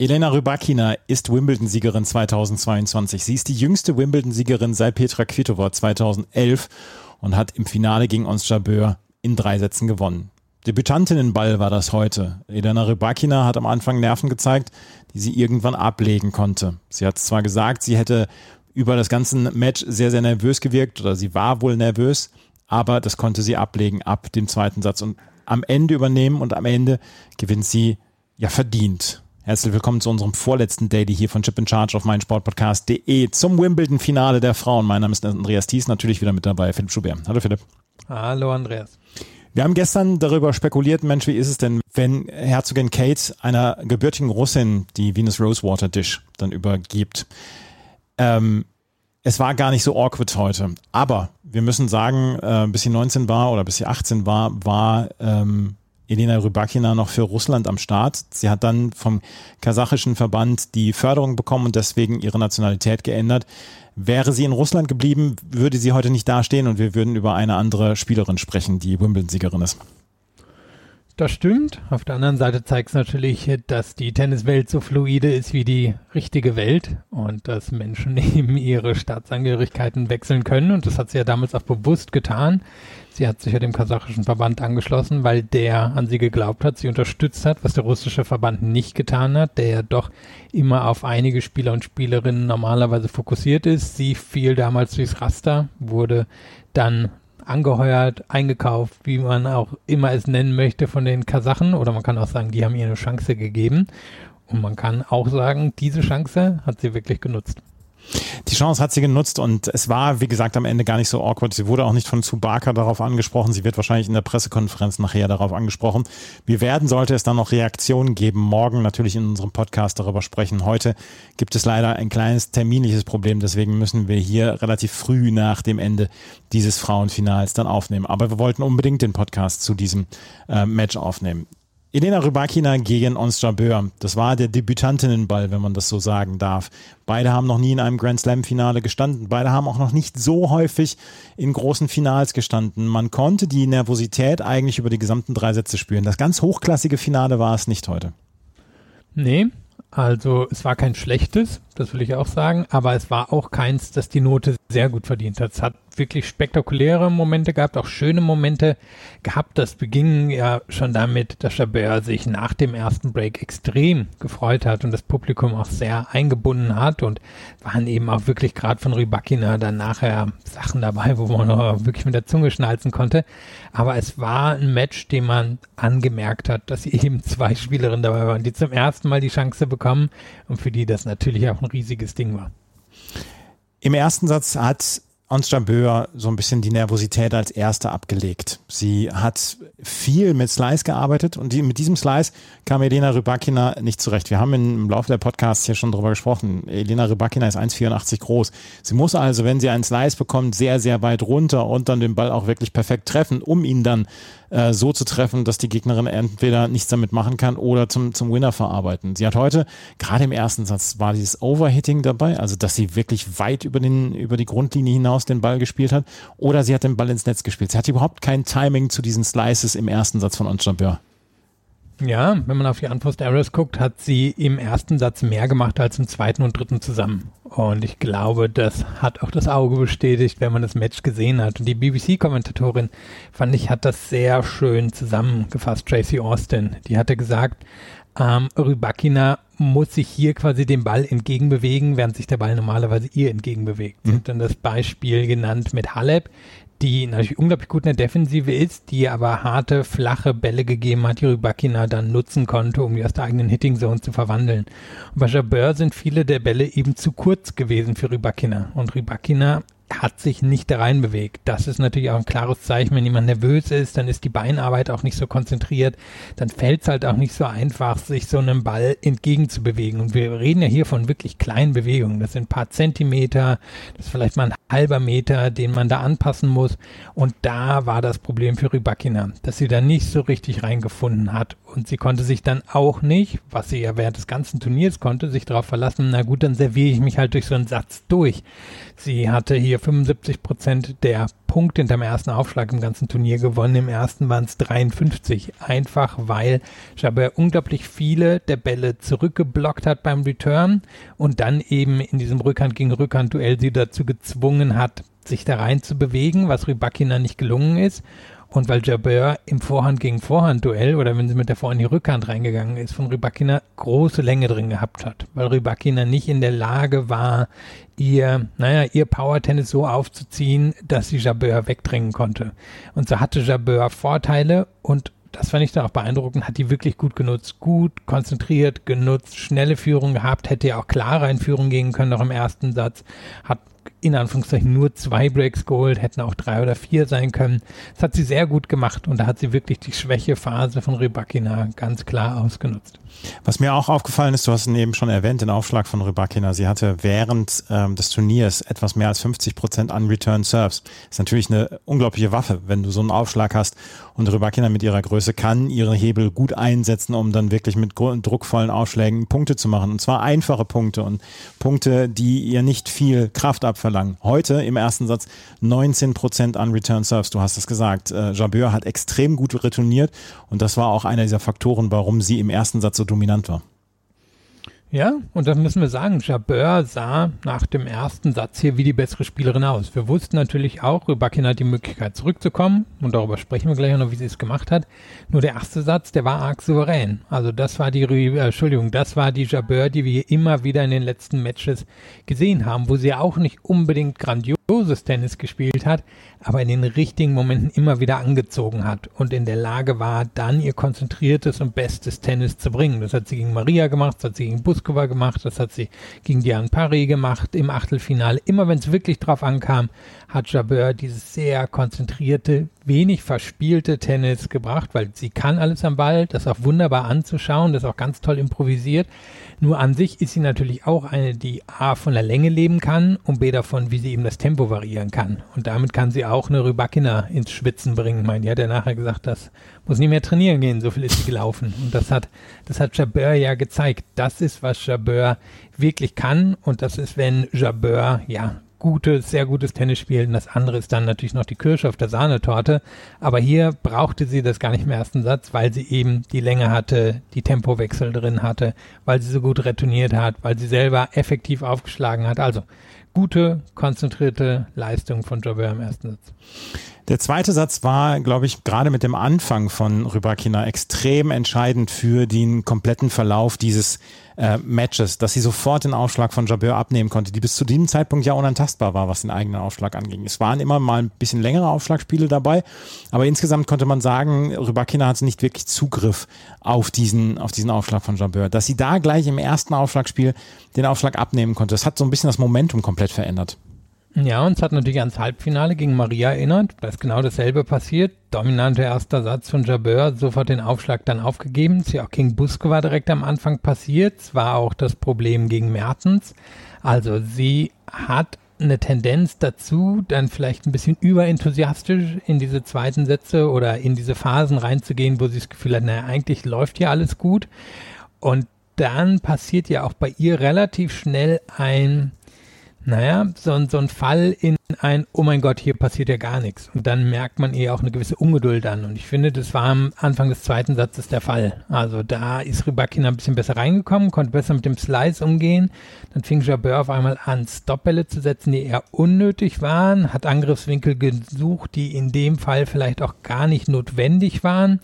Elena Rybakina ist Wimbledon-Siegerin 2022. Sie ist die jüngste Wimbledon-Siegerin seit Petra Kvitova 2011 und hat im Finale gegen Ons Jabeur in drei Sätzen gewonnen. Debütantinnenball war das heute. Elena Rybakina hat am Anfang Nerven gezeigt, die sie irgendwann ablegen konnte. Sie hat zwar gesagt, sie hätte über das ganze Match sehr, sehr nervös gewirkt oder sie war wohl nervös, aber das konnte sie ablegen ab dem zweiten Satz und am Ende übernehmen und am Ende gewinnt sie ja verdient. Herzlich willkommen zu unserem vorletzten Daily hier von Chip in Charge auf meinsportpodcast.de zum Wimbledon-Finale der Frauen. Mein Name ist Andreas Thies, natürlich wieder mit dabei, Philipp Schubert. Hallo Philipp. Hallo Andreas. Wir haben gestern darüber spekuliert, Mensch, wie ist es denn, wenn Herzogin Kate einer gebürtigen Russin die Venus Rosewater Dish dann übergibt? Ähm, es war gar nicht so awkward heute. Aber wir müssen sagen, äh, bis sie 19 war oder bis sie 18 war, war ähm, Elena Rybakina noch für Russland am Start. Sie hat dann vom kasachischen Verband die Förderung bekommen und deswegen ihre Nationalität geändert. Wäre sie in Russland geblieben, würde sie heute nicht dastehen und wir würden über eine andere Spielerin sprechen, die Wimbledon-Siegerin ist. Das stimmt. Auf der anderen Seite zeigt es natürlich, dass die Tenniswelt so fluide ist wie die richtige Welt und dass Menschen eben ihre Staatsangehörigkeiten wechseln können. Und das hat sie ja damals auch bewusst getan. Sie hat sich ja dem kasachischen Verband angeschlossen, weil der an sie geglaubt hat, sie unterstützt hat, was der russische Verband nicht getan hat, der ja doch immer auf einige Spieler und Spielerinnen normalerweise fokussiert ist. Sie fiel damals durchs Raster, wurde dann angeheuert, eingekauft, wie man auch immer es nennen möchte von den Kasachen. Oder man kann auch sagen, die haben ihr eine Chance gegeben. Und man kann auch sagen, diese Chance hat sie wirklich genutzt. Die Chance hat sie genutzt und es war, wie gesagt, am Ende gar nicht so awkward. Sie wurde auch nicht von Tsubaka darauf angesprochen. Sie wird wahrscheinlich in der Pressekonferenz nachher darauf angesprochen. Wir werden, sollte es dann noch Reaktionen geben, morgen natürlich in unserem Podcast darüber sprechen. Heute gibt es leider ein kleines terminliches Problem, deswegen müssen wir hier relativ früh nach dem Ende dieses Frauenfinals dann aufnehmen. Aber wir wollten unbedingt den Podcast zu diesem äh, Match aufnehmen. Elena Rybakina gegen Ons Jabeur. Das war der Debütantinnenball, wenn man das so sagen darf. Beide haben noch nie in einem Grand Slam Finale gestanden. Beide haben auch noch nicht so häufig in großen Finals gestanden. Man konnte die Nervosität eigentlich über die gesamten drei Sätze spüren. Das ganz hochklassige Finale war es nicht heute. Nee, also es war kein schlechtes, das will ich auch sagen, aber es war auch keins, das die Note sehr gut verdient hat. Es hat wirklich spektakuläre Momente gehabt, auch schöne Momente gehabt. Das beging ja schon damit, dass Chabert sich nach dem ersten Break extrem gefreut hat und das Publikum auch sehr eingebunden hat und waren eben auch wirklich gerade von Rybakina dann nachher Sachen dabei, wo man auch wirklich mit der Zunge schnalzen konnte. Aber es war ein Match, dem man angemerkt hat, dass eben zwei Spielerinnen dabei waren, die zum ersten Mal die Chance bekommen und für die das natürlich auch ein riesiges Ding war. Im ersten Satz hat Ons Böhr so ein bisschen die Nervosität als Erste abgelegt. Sie hat viel mit Slice gearbeitet und die, mit diesem Slice kam Elena Rybakina nicht zurecht. Wir haben im Laufe der Podcasts hier schon drüber gesprochen. Elena Rybakina ist 1,84 groß. Sie muss also, wenn sie einen Slice bekommt, sehr, sehr weit runter und dann den Ball auch wirklich perfekt treffen, um ihn dann äh, so zu treffen, dass die Gegnerin entweder nichts damit machen kann oder zum, zum Winner verarbeiten. Sie hat heute, gerade im ersten Satz, war dieses Overhitting dabei, also dass sie wirklich weit über, den, über die Grundlinie hinaus den Ball gespielt hat, oder sie hat den Ball ins Netz gespielt. Sie hat überhaupt kein Timing zu diesen Slices im ersten Satz von Ons Jabeur. Ja, wenn man auf die Unforced Errors guckt, hat sie im ersten Satz mehr gemacht als im zweiten und dritten zusammen. Und ich glaube, das hat auch das Auge bestätigt, wenn man das Match gesehen hat. Und die BBC-Kommentatorin, fand ich, hat das sehr schön zusammengefasst, Tracy Austin. Die hatte gesagt, ähm, Rybakina muss sich hier quasi dem Ball entgegenbewegen, während sich der Ball normalerweise ihr entgegenbewegt. Mhm. Sie hat dann das Beispiel genannt mit Halep, die natürlich unglaublich gut in der Defensive ist, die aber harte, flache Bälle gegeben hat, die Rybakina dann nutzen konnte, um die aus der eigenen Hitting Zone zu verwandeln. Und bei Jabeur sind viele der Bälle eben zu kurz gewesen für Rybakina. Und Rybakina hat sich nicht da rein bewegt. Das ist natürlich auch ein klares Zeichen, wenn jemand nervös ist, dann ist die Beinarbeit auch nicht so konzentriert, dann fällt es halt auch nicht so einfach, sich so einem Ball entgegenzubewegen. Und wir reden ja hier von wirklich kleinen Bewegungen. Das sind ein paar Zentimeter, das ist vielleicht mal ein halber Meter, den man da anpassen muss. Und da war das Problem für Rybakina, dass sie da nicht so richtig reingefunden hat. Und sie konnte sich dann auch nicht, was sie ja während des ganzen Turniers konnte, sich darauf verlassen, na gut, dann serviere ich mich halt durch so einen Satz durch. Sie hatte hier 75 Prozent der Punkte hinterm ersten Aufschlag im ganzen Turnier gewonnen. Im ersten waren es 53. Einfach weil Jabber unglaublich viele der Bälle zurückgeblockt hat beim Return und dann eben in diesem Rückhand gegen Rückhand Duell sie dazu gezwungen hat, sich da rein zu bewegen, was Rybakina nicht gelungen ist. Und weil Jabeur im Vorhand gegen Vorhand Duell oder wenn sie mit der Vorhand in die Rückhand reingegangen ist, von Rybakina große Länge drin gehabt hat, weil Rybakina nicht in der Lage war, ihr, naja, ihr Power-Tennis so aufzuziehen, dass sie Jabeur wegdrängen konnte. Und so hatte Jabeur Vorteile und das fand ich dann auch beeindruckend, hat die wirklich gut genutzt, gut konzentriert genutzt, schnelle Führung gehabt, hätte ja auch klarer in Führung gehen können, noch im ersten Satz, hat in Anführungszeichen nur zwei Breaks geholt, hätten auch drei oder vier sein können. Das hat sie sehr gut gemacht und da hat sie wirklich die Schwächephase von Rybakina ganz klar ausgenutzt. Was mir auch aufgefallen ist, du hast ihn eben schon erwähnt, den Aufschlag von Rybakina. Sie hatte während ähm, des Turniers etwas mehr als 50 Prozent an Return Serves. Ist natürlich eine unglaubliche Waffe, wenn du so einen Aufschlag hast. Und Rybakina mit ihrer Größe kann ihre Hebel gut einsetzen, um dann wirklich mit druckvollen Aufschlägen Punkte zu machen. Und zwar einfache Punkte und Punkte, die ihr nicht viel Kraft abverlangen. Heute im ersten Satz 19 Prozent an Return Serves. Du hast es gesagt. Äh, Jabeur hat extrem gut retourniert und das war auch einer dieser Faktoren, warum sie im ersten Satz so dominant war. Ja, und das müssen wir sagen, Jabeur sah nach dem ersten Satz hier wie die bessere Spielerin aus. Wir wussten natürlich auch, Rübakin hat die Möglichkeit zurückzukommen und darüber sprechen wir gleich noch, wie sie es gemacht hat. Nur der erste Satz, der war arg souverän. Also das war die, äh, Entschuldigung, das war die Jabeur, die wir immer wieder in den letzten Matches gesehen haben, wo sie auch nicht unbedingt grandioses Tennis gespielt hat, aber in den richtigen Momenten immer wieder angezogen hat und in der Lage war, dann ihr konzentriertes und bestes Tennis zu bringen. Das hat sie gegen Maria gemacht, das hat sie gegen Buskova gemacht, das hat sie gegen Diane Parry gemacht im Achtelfinale. Immer wenn es wirklich drauf ankam, hat Jabeur dieses sehr konzentrierte, wenig verspielte Tennis gebracht, weil sie kann alles am Ball, das ist auch wunderbar anzuschauen, das ist auch ganz toll improvisiert. Nur an sich ist sie natürlich auch eine, die A von der Länge leben kann und B davon, wie sie eben das Tempo variieren kann. Und damit kann sie auch eine Rybakina ins Schwitzen bringen. Meine, die hat ja nachher gesagt, das muss nicht mehr trainieren gehen, so viel ist sie gelaufen. Und das hat, das hat Jabeur ja gezeigt. Das ist, was Jabeur wirklich kann und das ist, wenn Jabeur, ja, gutes, sehr gutes Tennis spielen. Das andere ist dann natürlich noch die Kirsche auf der Sahnetorte. Aber hier brauchte sie das gar nicht im ersten Satz, weil sie eben die Länge hatte, die Tempowechsel drin hatte, weil sie so gut retourniert hat, weil sie selber effektiv aufgeschlagen hat. Also gute, konzentrierte Leistung von Jobber im ersten Satz. Der zweite Satz war, glaube ich, gerade mit dem Anfang von Rybakina extrem entscheidend für den kompletten Verlauf dieses äh, Matches, dass sie sofort den Aufschlag von Jabeur abnehmen konnte, die bis zu diesem Zeitpunkt ja unantastbar war, was den eigenen Aufschlag anging. Es waren immer mal ein bisschen längere Aufschlagspiele dabei, aber insgesamt konnte man sagen, Rybakina hatte nicht wirklich Zugriff auf diesen, auf diesen Aufschlag von Jabeur. Dass sie da gleich im ersten Aufschlagspiel den Aufschlag abnehmen konnte, das hat so ein bisschen das Momentum komplett verändert. Ja, uns hat natürlich ans Halbfinale gegen Maria erinnert. Da ist genau dasselbe passiert. Dominanter erster Satz von Jabeur, sofort den Aufschlag dann aufgegeben. Ist ja auch gegen Buskova direkt am Anfang passiert. Es war auch das Problem gegen Mertens. Also sie hat eine Tendenz dazu, dann vielleicht ein bisschen überenthusiastisch in diese zweiten Sätze oder in diese Phasen reinzugehen, wo sie das Gefühl hat, naja, eigentlich läuft hier alles gut. Und dann passiert ja auch bei ihr relativ schnell ein naja, so, so ein Fall in ein, oh mein Gott, hier passiert ja gar nichts. Und dann merkt man eher auch eine gewisse Ungeduld an. Und ich finde, das war am Anfang des zweiten Satzes der Fall. Also da ist Rybakina ein bisschen besser reingekommen, konnte besser mit dem Slice umgehen. Dann fing Jabeur auf einmal an, Stopbälle zu setzen, die eher unnötig waren, hat Angriffswinkel gesucht, die in dem Fall vielleicht auch gar nicht notwendig waren.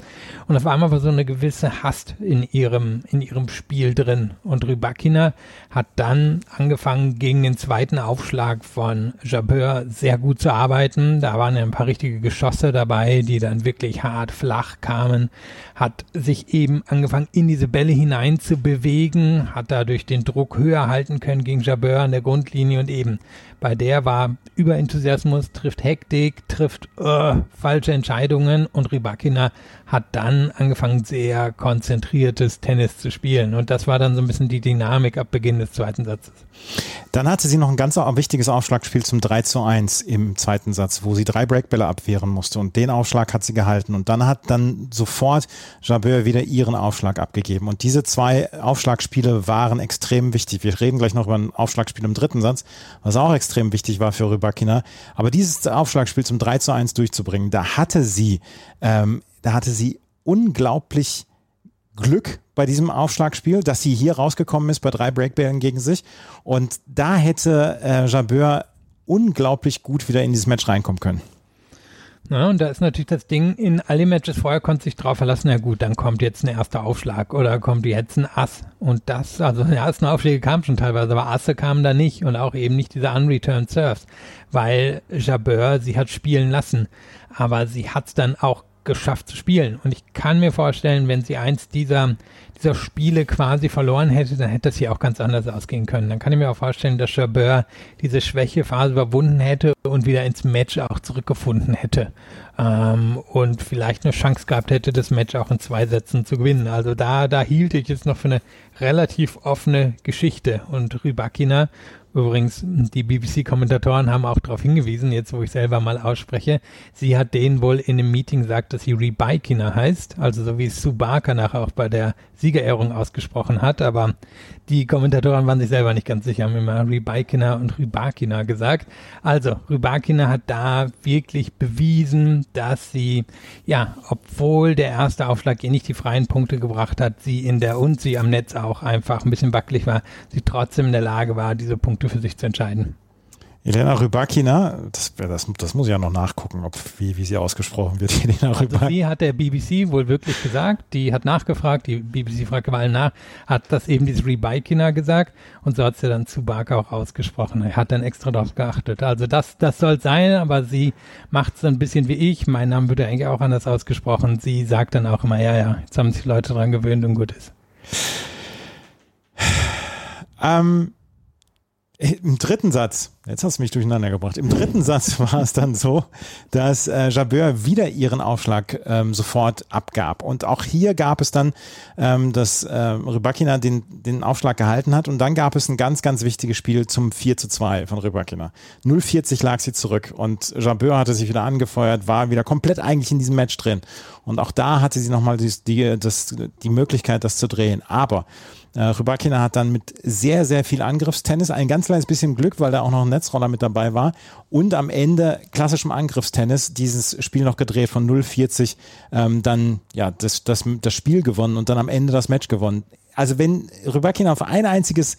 Und auf einmal war so eine gewisse Hast in ihrem, in ihrem Spiel drin. Und Rybakina hat dann angefangen, gegen den zweiten Aufschlag von Jabeur Sehr gut zu arbeiten. Da waren ja ein paar richtige Geschosse dabei, die dann wirklich hart flach kamen. Hat sich eben angefangen, in diese Bälle hinein zu bewegen, hat dadurch den Druck höher halten können gegen Jabeur an der Grundlinie und eben bei der war Überenthusiasmus, trifft Hektik, trifft uh, falsche Entscheidungen und Rybakina hat dann angefangen, sehr konzentriertes Tennis zu spielen. Und das war dann so ein bisschen die Dynamik ab Beginn des zweiten Satzes. Dann hatte sie noch ein ganz wichtiges Aufschlagspiel zum 3 zu 1 im zweiten Satz, wo sie drei Breakbälle abwehren musste. Und den Aufschlag hat sie gehalten. Und dann hat dann sofort Jabeur wieder ihren Aufschlag abgegeben. Und diese zwei Aufschlagspiele waren extrem wichtig. Wir reden gleich noch über ein Aufschlagspiel im dritten Satz, was auch extrem wichtig war für Rybakina. Aber dieses Aufschlagspiel zum 3 zu 1 durchzubringen, da hatte sie, ähm, da hatte sie unglaublich Glück bei diesem Aufschlagspiel, dass sie hier rausgekommen ist bei drei Breakbällen gegen sich. Und da hätte äh, Jabeur unglaublich gut wieder in dieses Match reinkommen können. Ja, und da ist natürlich das Ding, in alle Matches vorher konnte sich drauf verlassen, ja gut, dann kommt jetzt ein erster Aufschlag oder kommt jetzt ein Ass. Und das, also die ersten Aufschläge kamen schon teilweise, aber Asse kamen da nicht und auch eben nicht diese unreturned Serves, weil Jabeur sie hat spielen lassen. Aber sie hat es dann auch geschafft zu spielen. Und ich kann mir vorstellen, wenn sie eins dieser, dieser Spiele quasi verloren hätte, dann hätte das hier auch ganz anders ausgehen können. Dann kann ich mir auch vorstellen, dass Jabeur diese Schwächephase überwunden hätte und wieder ins Match auch zurückgefunden hätte. Ähm, und vielleicht eine Chance gehabt hätte, das Match auch in zwei Sätzen zu gewinnen. Also da, da hielt ich es noch für eine relativ offene Geschichte. Und Rybakina Übrigens, die BBC-Kommentatoren haben auch darauf hingewiesen, jetzt wo ich selber mal ausspreche, sie hat denen wohl in einem Meeting gesagt, dass sie Rebikina heißt, also so wie Subaka nachher auch bei der Siegerehrung ausgesprochen hat, aber die Kommentatoren waren sich selber nicht ganz sicher, haben immer Rybakina und Rybakina gesagt. Also, Rybakina hat da wirklich bewiesen, dass sie, ja, obwohl der erste Aufschlag ihr nicht die freien Punkte gebracht hat, sie in der und sie am Netz auch einfach ein bisschen wackelig war, sie trotzdem in der Lage war, diese Punkte für sich zu entscheiden. Elena Rybakina, das, das, das muss ich ja noch nachgucken, ob, wie, wie sie ausgesprochen wird. Elena also Rybakina. Die hat der BBC wohl wirklich gesagt, die hat nachgefragt, die BBC fragt allen nach, hat das eben dieses Rybakina gesagt und so hat sie dann zu Barker auch ausgesprochen. Er hat dann extra darauf geachtet. Also das, das soll sein, aber sie macht es ein bisschen wie ich. Mein Name wird ja eigentlich auch anders ausgesprochen. Sie sagt dann auch immer, ja, ja, jetzt haben sich Leute dran gewöhnt und gut ist. Ähm, im dritten Satz, jetzt hast du mich durcheinander gebracht, im dritten Satz war es dann so, dass äh, Jabeur wieder ihren Aufschlag ähm, sofort abgab. Und auch hier gab es dann, ähm, dass äh, Rybakina den, den Aufschlag gehalten hat und dann gab es ein ganz, ganz wichtiges Spiel zum 4 zu 2 von Rybakina. 0,40 lag sie zurück und Jabeur hatte sich wieder angefeuert, war wieder komplett eigentlich in diesem Match drin. Und auch da hatte sie nochmal die, die, das, die Möglichkeit, das zu drehen. Aber äh, Rybakina hat dann mit sehr, sehr viel Angriffstennis, ein ganz kleines bisschen Glück, weil da auch noch ein Netzroller mit dabei war und am Ende klassischem Angriffstennis dieses Spiel noch gedreht von 0,40, ähm, dann ja das, das, das Spiel gewonnen und dann am Ende das Match gewonnen. Also wenn Rybakina auf ein einziges,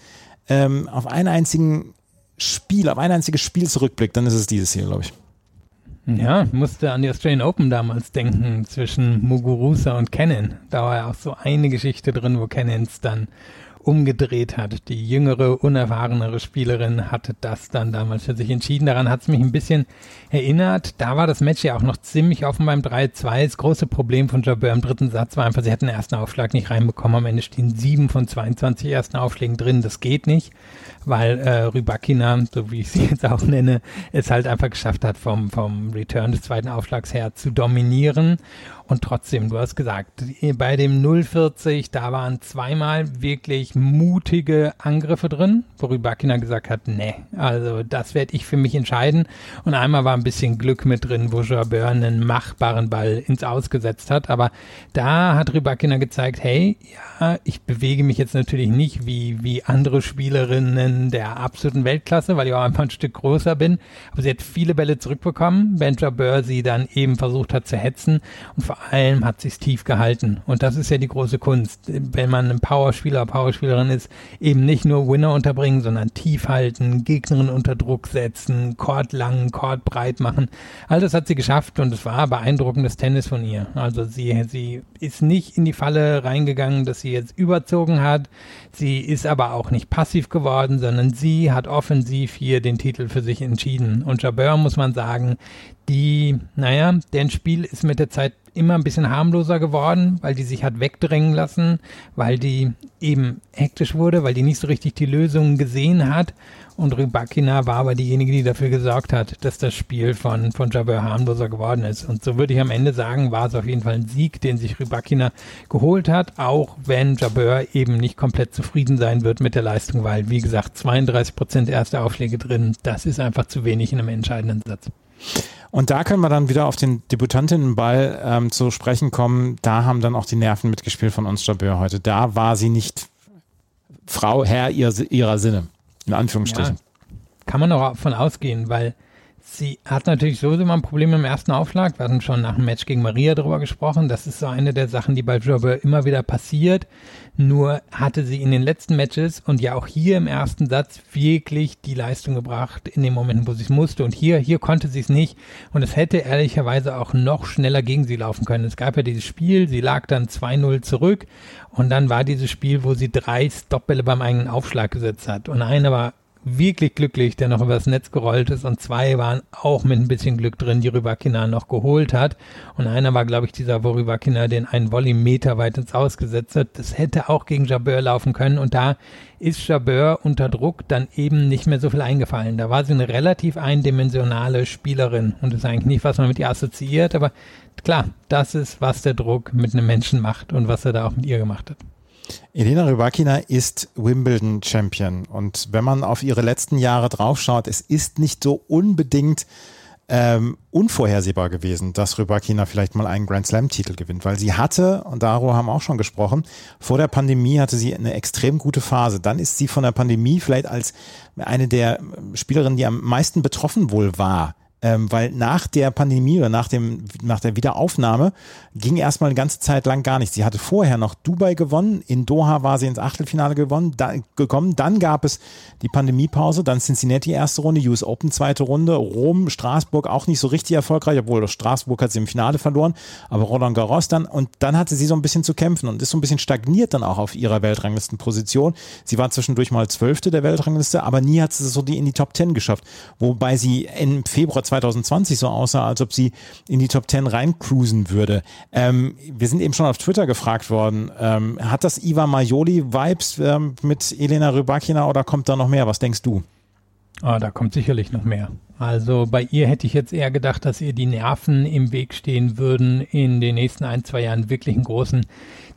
ähm, auf einen einzigen Spiel, auf ein einziges Spiel zurückblickt, dann ist es dieses hier, glaube ich. Ja, musste an die Australian Open damals denken zwischen Muguruza und Cannon. Da war ja auch so eine Geschichte drin, wo Cannons dann umgedreht hat. Die jüngere, unerfahrenere Spielerin hatte das dann damals für sich entschieden. Daran hat es mich ein bisschen erinnert. Da war das Match ja auch noch ziemlich offen beim 3-2. Das große Problem von Jabeur im dritten Satz war einfach, sie hatten den ersten Aufschlag nicht reinbekommen. Am Ende stehen sieben von 22 ersten Aufschlägen drin. Das geht nicht, weil äh, Rybakina, so wie ich sie jetzt auch nenne, es halt einfach geschafft hat, vom, vom Return des zweiten Aufschlags her zu dominieren. Und trotzdem, du hast gesagt, bei dem 040, da waren zweimal wirklich mutige Angriffe drin, worüber Akina gesagt hat, nee, also das werde ich für mich entscheiden. Und einmal war ein bisschen Glück mit drin, wo Jabeur einen machbaren Ball ins Ausgesetzt hat. Aber da hat Rybakina gezeigt, hey, ja, ich bewege mich jetzt natürlich nicht wie, wie andere Spielerinnen der absoluten Weltklasse, weil ich auch einfach ein Stück größer bin. Aber sie hat viele Bälle zurückbekommen, wenn Jabeur sie dann eben versucht hat zu hetzen. Und vor allem hat es tief gehalten. Und das ist ja die große Kunst. Wenn man einen Powerspieler, Powerspieler Schachspielerin ist, eben nicht nur Winner unterbringen, sondern tief halten, Gegnerin unter Druck setzen, Court lang, Court breit machen. All das hat sie geschafft und es war beeindruckendes Tennis von ihr. Also sie, sie ist nicht in die Falle reingegangen, dass sie jetzt überzogen hat. Sie ist aber auch nicht passiv geworden, sondern sie hat offensiv hier den Titel für sich entschieden. Und Jabeur muss man sagen, die, naja, deren Spiel ist mit der Zeit immer ein bisschen harmloser geworden, weil die sich hat wegdrängen lassen, weil die eben hektisch wurde, weil die nicht so richtig die Lösungen gesehen hat. Und Rybakina war aber diejenige, die dafür gesorgt hat, dass das Spiel von, von Jabeur harmloser geworden ist. Und so würde ich am Ende sagen, war es auf jeden Fall ein Sieg, den sich Rybakina geholt hat, auch wenn Jabeur eben nicht komplett zufrieden sein wird mit der Leistung, weil, wie gesagt, 32 Prozent erste Aufschläge drin, das ist einfach zu wenig in einem entscheidenden Satz. Und da können wir dann wieder auf den Debütantinnenball ähm, zu sprechen kommen. Da haben dann auch die Nerven mitgespielt von uns Jabeur heute. Da war sie nicht Frau, Herr ihrer, ihrer Sinne, in Anführungsstrichen. Ja, kann man auch davon ausgehen, weil Sie hat natürlich sowieso mal ein Problem im ersten Aufschlag. Wir hatten schon nach dem Match gegen Maria darüber gesprochen. Das ist so eine der Sachen, die bei Jobber immer wieder passiert. Nur hatte sie in den letzten Matches und ja auch hier im ersten Satz wirklich die Leistung gebracht in den Momenten, wo sie es musste. Und hier, hier konnte sie es nicht. Und es hätte ehrlicherweise auch noch schneller gegen sie laufen können. Es gab ja dieses Spiel, sie lag dann 2-0 zurück. Und dann war dieses Spiel, wo sie drei Stopbälle beim eigenen Aufschlag gesetzt hat. Und eine war wirklich glücklich, der noch übers Netz gerollt ist und zwei waren auch mit ein bisschen Glück drin, die Rybakina noch geholt hat und einer war, glaube ich, dieser, wo Rybakina den einen Volley Meter weit ins Ausgesetzt hat. Das hätte auch gegen Jabeur laufen können und da ist Jabeur unter Druck dann eben nicht mehr so viel eingefallen. Da war sie eine relativ eindimensionale Spielerin und das ist eigentlich nicht, was man mit ihr assoziiert, aber klar, das ist, was der Druck mit einem Menschen macht und was er da auch mit ihr gemacht hat. Elena Rybakina ist Wimbledon Champion und wenn man auf ihre letzten Jahre draufschaut, es ist nicht so unbedingt ähm, unvorhersehbar gewesen, dass Rybakina vielleicht mal einen Grand Slam Titel gewinnt, weil sie hatte, und darüber haben auch schon gesprochen, vor der Pandemie hatte sie eine extrem gute Phase. Dann ist sie von der Pandemie vielleicht als eine der Spielerinnen, die am meisten betroffen wohl war, ähm, weil nach der Pandemie oder nach, dem, nach der Wiederaufnahme ging erstmal eine ganze Zeit lang gar nichts. Sie hatte vorher noch Dubai gewonnen, in Doha war sie ins Achtelfinale gewonnen, da, gekommen, dann gab es die Pandemiepause, dann Cincinnati erste Runde, US Open zweite Runde, Rom, Straßburg auch nicht so richtig erfolgreich, obwohl Straßburg hat sie im Finale verloren, aber Roland Garros dann und dann hatte sie so ein bisschen zu kämpfen und ist so ein bisschen stagniert dann auch auf ihrer Weltranglistenposition. Sie war zwischendurch mal Zwölfte der Weltrangliste, aber nie hat sie so die in die Top Ten geschafft, wobei sie im Februar 2020 so aussah, als ob sie in die Top 10 reincruisen würde. Ähm, wir sind eben schon auf Twitter gefragt worden, ähm, hat das Iva Majoli-Vibes ähm, mit Elena Rybakina oder kommt da noch mehr? Was denkst du? Oh, da kommt sicherlich noch mehr. Also bei ihr hätte ich jetzt eher gedacht, dass ihr die Nerven im Weg stehen würden, in den nächsten ein, zwei Jahren wirklich einen großen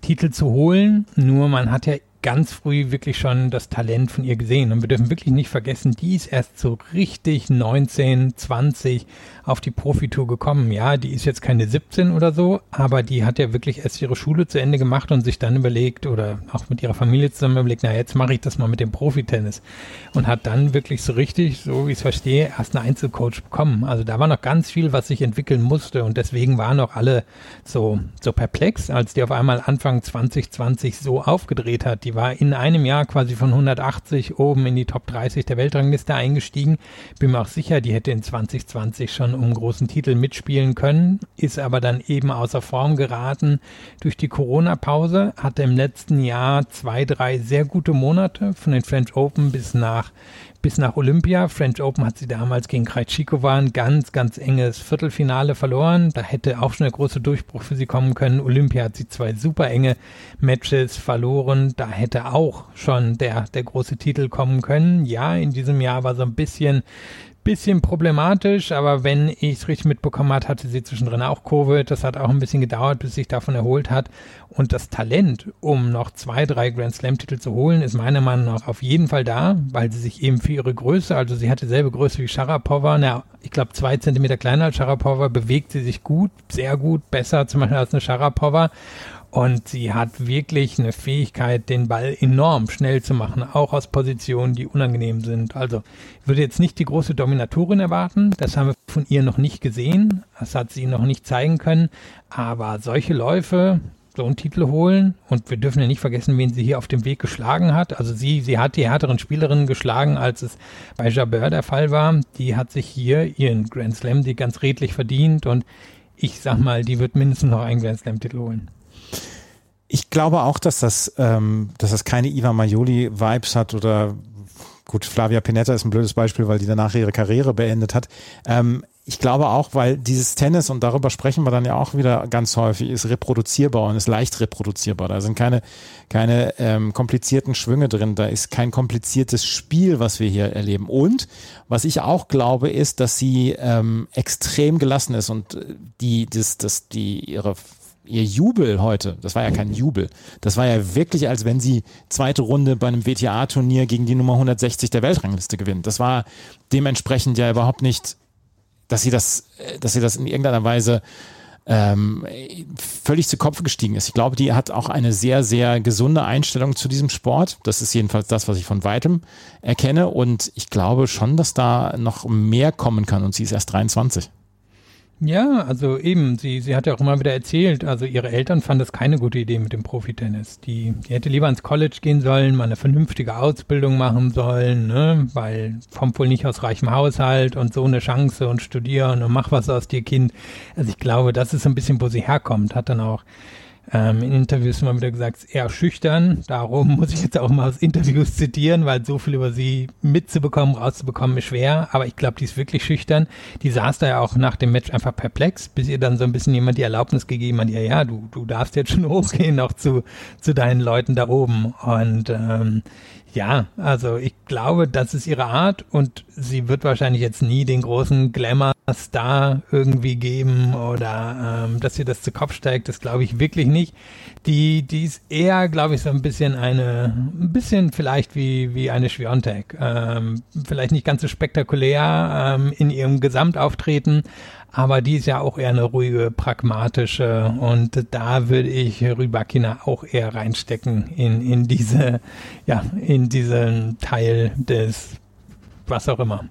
Titel zu holen. Nur man hat ja ganz früh wirklich schon das Talent von ihr gesehen. Und wir dürfen wirklich nicht vergessen, die ist erst so richtig 19, 20 auf die Profitour gekommen. Ja, die ist jetzt keine 17 oder so, aber die hat ja wirklich erst ihre Schule zu Ende gemacht und sich dann überlegt oder auch mit ihrer Familie zusammen überlegt, na jetzt mache ich das mal mit dem Profitennis. Und hat dann wirklich so richtig, so wie ich es verstehe, erst einen Einzelcoach bekommen. Also da war noch ganz viel, was sich entwickeln musste und deswegen waren auch alle so, so perplex, als die auf einmal Anfang 2020 so aufgedreht hat. Die die war in einem Jahr quasi von 180 oben in die Top 30 der Weltrangliste eingestiegen. Bin mir auch sicher, die hätte in 2020 schon um großen Titel mitspielen können, ist aber dann eben außer Form geraten durch die Corona-Pause, hatte im letzten Jahr zwei, drei sehr gute Monate von den French Open bis nach bis nach Olympia. French Open hat sie damals gegen Krejcikova ein ganz, ganz enges Viertelfinale verloren. Da hätte auch schon der große Durchbruch für sie kommen können. Olympia hat sie zwei super enge Matches verloren. Da hätte auch schon der, der große Titel kommen können. Ja, in diesem Jahr war so ein bisschen bisschen problematisch, aber wenn ich es richtig mitbekommen habe, hatte sie zwischendrin auch Covid. Das hat auch ein bisschen gedauert, bis sich davon erholt hat. Und das Talent, um noch zwei, drei Grand Slam-Titel zu holen, ist meiner Meinung nach auf jeden Fall da, weil sie sich eben für ihre Größe, also sie hat dieselbe Größe wie Sharapova, na, ich glaube zwei Zentimeter kleiner als Sharapova, bewegt sie sich gut, sehr gut, besser zum Beispiel als eine Sharapova. Und sie hat wirklich eine Fähigkeit, den Ball enorm schnell zu machen, auch aus Positionen, die unangenehm sind. Also ich würde jetzt nicht die große Dominatorin erwarten. Das haben wir von ihr noch nicht gesehen. Das hat sie noch nicht zeigen können. Aber solche Läufe, so einen Titel holen. Und wir dürfen ja nicht vergessen, wen sie hier auf dem Weg geschlagen hat. Also sie, sie hat die härteren Spielerinnen geschlagen, als es bei Jabeur der Fall war. Die hat sich hier ihren Grand Slam, die ganz redlich verdient. Und ich sag mal, die wird mindestens noch einen Grand Slam-Titel holen. Ich glaube auch, dass das, ähm, dass das keine Iva Majoli-Vibes hat oder gut, Flavia Pinetta ist ein blödes Beispiel, weil die danach ihre Karriere beendet hat. Ähm, ich glaube auch, weil dieses Tennis, und darüber sprechen wir dann ja auch wieder ganz häufig, ist reproduzierbar und ist leicht reproduzierbar. Da sind keine, keine ähm, komplizierten Schwünge drin, da ist kein kompliziertes Spiel, was wir hier erleben. Und was ich auch glaube, ist, dass sie ähm, extrem gelassen ist und äh, die, das, das, die, ihre ihr Jubel heute, das war ja kein Jubel, das war ja wirklich, als wenn sie zweite Runde bei einem WTA-Turnier gegen die Nummer 160 der Weltrangliste gewinnt. Das war dementsprechend ja überhaupt nicht dass sie das, dass sie das in irgendeiner Weise ähm, völlig zu Kopf gestiegen ist. Ich glaube, die hat auch eine sehr, sehr gesunde Einstellung zu diesem Sport. Das ist jedenfalls das, was ich von weitem erkenne. Und ich glaube schon, dass da noch mehr kommen kann. Und sie ist erst 23. Ja, also eben, sie, sie hat ja auch immer wieder erzählt, also ihre Eltern fanden das keine gute Idee mit dem Profitennis. Die, die hätte lieber ins College gehen sollen, mal eine vernünftige Ausbildung machen sollen, ne? weil kommt wohl nicht aus reichem Haushalt und so eine Chance und studieren und mach was aus dir Kind. Also ich glaube, das ist ein bisschen, wo sie herkommt, hat dann auch ähm, in Interviews immer wieder gesagt, eher schüchtern. Darum muss ich jetzt auch mal aus Interviews zitieren, weil so viel über sie mitzubekommen, rauszubekommen, ist schwer. Aber ich glaube, die ist wirklich schüchtern. Die saß da ja auch nach dem Match einfach perplex, bis ihr dann so ein bisschen jemand die Erlaubnis gegeben hat, ja, ja, du, du darfst jetzt schon hochgehen noch zu, zu deinen Leuten da oben. Und ähm, ja, also ich glaube, das ist ihre Art und sie wird wahrscheinlich jetzt nie den großen Glamour-Star irgendwie geben oder ähm, dass sie das zu Kopf steigt, das glaube ich wirklich nicht. Die, die ist eher, glaube ich, so ein bisschen eine, ein bisschen vielleicht wie, wie eine Schwiontek. Ähm, vielleicht nicht ganz so spektakulär ähm, in ihrem Gesamtauftreten, aber die ist ja auch eher eine ruhige, pragmatische und da würde ich Rybakina auch eher reinstecken in, in diese, ja, in diesen Teil des was auch immer.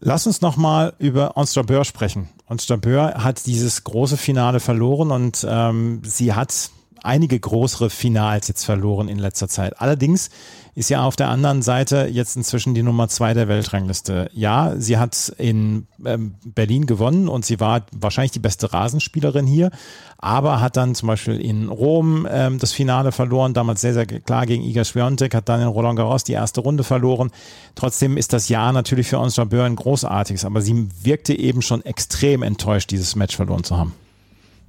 Lass uns nochmal über Ons Jabeur sprechen. Ons Jabeur hat dieses große Finale verloren und ähm, sie hat einige größere Finals jetzt verloren in letzter Zeit. Allerdings ist ja auf der anderen Seite jetzt inzwischen die Nummer zwei der Weltrangliste. Ja, sie hat in ähm, Berlin gewonnen und sie war wahrscheinlich die beste Rasenspielerin hier, aber hat dann zum Beispiel in Rom ähm, das Finale verloren, damals sehr, sehr klar gegen Iga Swiatek, hat dann in Roland Garros die erste Runde verloren. Trotzdem ist das Jahr natürlich für uns Jabeur ein großartiges, aber sie wirkte eben schon extrem enttäuscht, dieses Match verloren zu haben.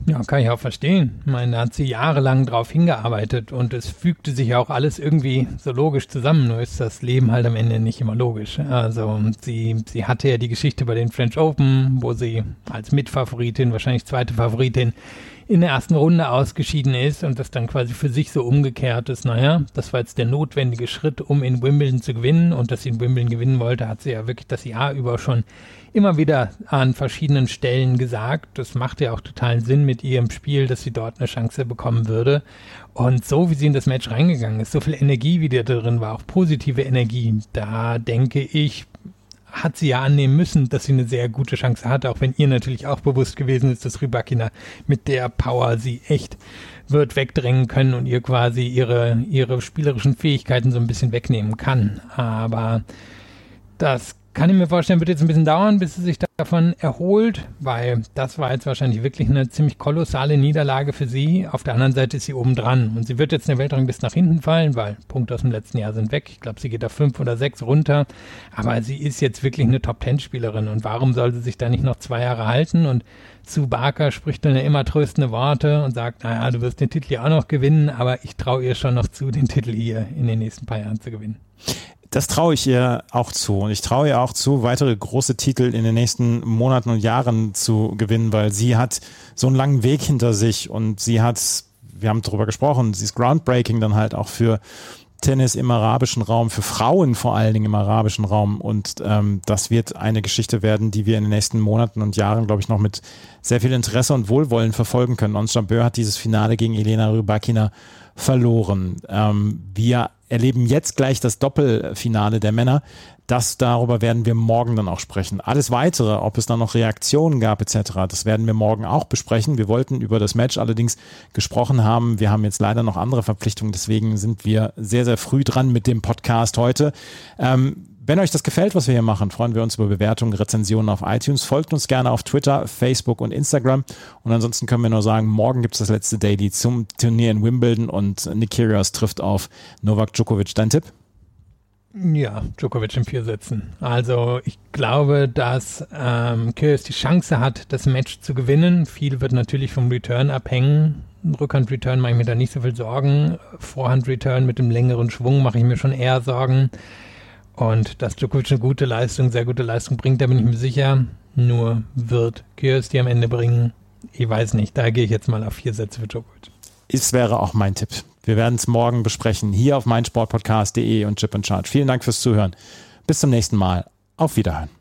Ja, kann ich auch verstehen. Ich meine, da hat sie jahrelang drauf hingearbeitet und es fügte sich auch alles irgendwie so logisch zusammen. Nur ist das Leben halt am Ende nicht immer logisch. Also sie, sie hatte ja die Geschichte bei den French Open, wo sie als Mitfavoritin, wahrscheinlich zweite Favoritin, in der ersten Runde ausgeschieden ist und das dann quasi für sich so umgekehrt ist. Naja, das war jetzt der notwendige Schritt, um in Wimbledon zu gewinnen und dass sie in Wimbledon gewinnen wollte, hat sie ja wirklich das Jahr über schon immer wieder an verschiedenen Stellen gesagt. Das macht ja auch totalen Sinn mit ihrem Spiel, dass sie dort eine Chance bekommen würde. Und so wie sie in das Match reingegangen ist, so viel Energie, wie da drin war, auch positive Energie, da denke ich, hat sie ja annehmen müssen, dass sie eine sehr gute Chance hatte, auch wenn ihr natürlich auch bewusst gewesen ist, dass Rybakina mit der Power sie echt wird wegdrängen können und ihr quasi ihre, ihre spielerischen Fähigkeiten so ein bisschen wegnehmen kann. Aber das kann ich mir vorstellen, wird jetzt ein bisschen dauern, bis sie sich davon erholt, weil das war jetzt wahrscheinlich wirklich eine ziemlich kolossale Niederlage für sie. Auf der anderen Seite ist sie oben dran und sie wird jetzt in der Weltrang bis nach hinten fallen, weil Punkte aus dem letzten Jahr sind weg. Ich glaube, sie geht da fünf oder sechs runter, aber sie ist jetzt wirklich eine Top-Ten-Spielerin und warum soll sie sich da nicht noch zwei Jahre halten? Und zu Barker spricht dann immer tröstende Worte und sagt, naja, du wirst den Titel ja auch noch gewinnen, aber ich traue ihr schon noch zu, den Titel hier in den nächsten paar Jahren zu gewinnen. Das traue ich ihr auch zu. Und ich traue ihr auch zu, weitere große Titel in den nächsten Monaten und Jahren zu gewinnen, weil sie hat so einen langen Weg hinter sich und sie hat, wir haben darüber gesprochen, sie ist groundbreaking dann halt auch für Tennis im arabischen Raum, für Frauen vor allen Dingen im arabischen Raum. Und ähm, das wird eine Geschichte werden, die wir in den nächsten Monaten und Jahren, glaube ich, noch mit sehr viel Interesse und Wohlwollen verfolgen können. Ons Jabeur hat dieses Finale gegen Elena Rybakina verloren. Ähm, wir erleben jetzt gleich das Doppelfinale der Männer. Das darüber werden wir morgen dann auch sprechen. Alles weitere, ob es dann noch Reaktionen gab etc., das werden wir morgen auch besprechen. Wir wollten über das Match allerdings gesprochen haben. Wir haben jetzt leider noch andere Verpflichtungen, deswegen sind wir sehr, sehr früh dran mit dem Podcast heute. Ähm, wenn euch das gefällt, was wir hier machen, freuen wir uns über Bewertungen, Rezensionen auf iTunes. Folgt uns gerne auf Twitter, Facebook und Instagram. Und ansonsten können wir nur sagen, morgen gibt es das letzte Daily zum Turnier in Wimbledon und Nick Kyrgios trifft auf Novak Djokovic. Dein Tipp? Ja, Djokovic in vier Sätzen. Also ich glaube, dass ähm, Kyrgios die Chance hat, das Match zu gewinnen. Viel wird natürlich vom Return abhängen. Rückhand-Return mache ich mir da nicht so viel Sorgen. Vorhand-Return mit dem längeren Schwung mache ich mir schon eher Sorgen. Und dass Djokovic eine gute Leistung, sehr gute Leistung bringt, da bin ich mir sicher. Nur wird Kyrgios die am Ende bringen. Ich weiß nicht. Da gehe ich jetzt mal auf vier Sätze für Djokovic. Es wäre auch mein Tipp. Wir werden es morgen besprechen, hier auf meinsportpodcast.de und Chip and Charge. Vielen Dank fürs Zuhören. Bis zum nächsten Mal. Auf Wiederhören.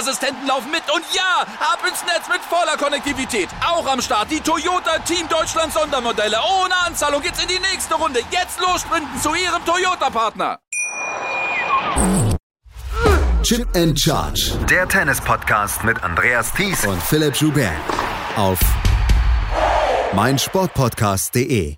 Sicherheitsassistenten laufen mit. Und ja, ab ins Netz mit voller Konnektivität. Auch am Start die Toyota Team Deutschland Sondermodelle. Ohne Anzahlung geht's in die nächste Runde. Jetzt los sprinten zu Ihrem Toyota-Partner. Chip and Charge. Der Tennis-Podcast mit Andreas Thies und Philipp Joubert. Auf meinsportpodcast.de.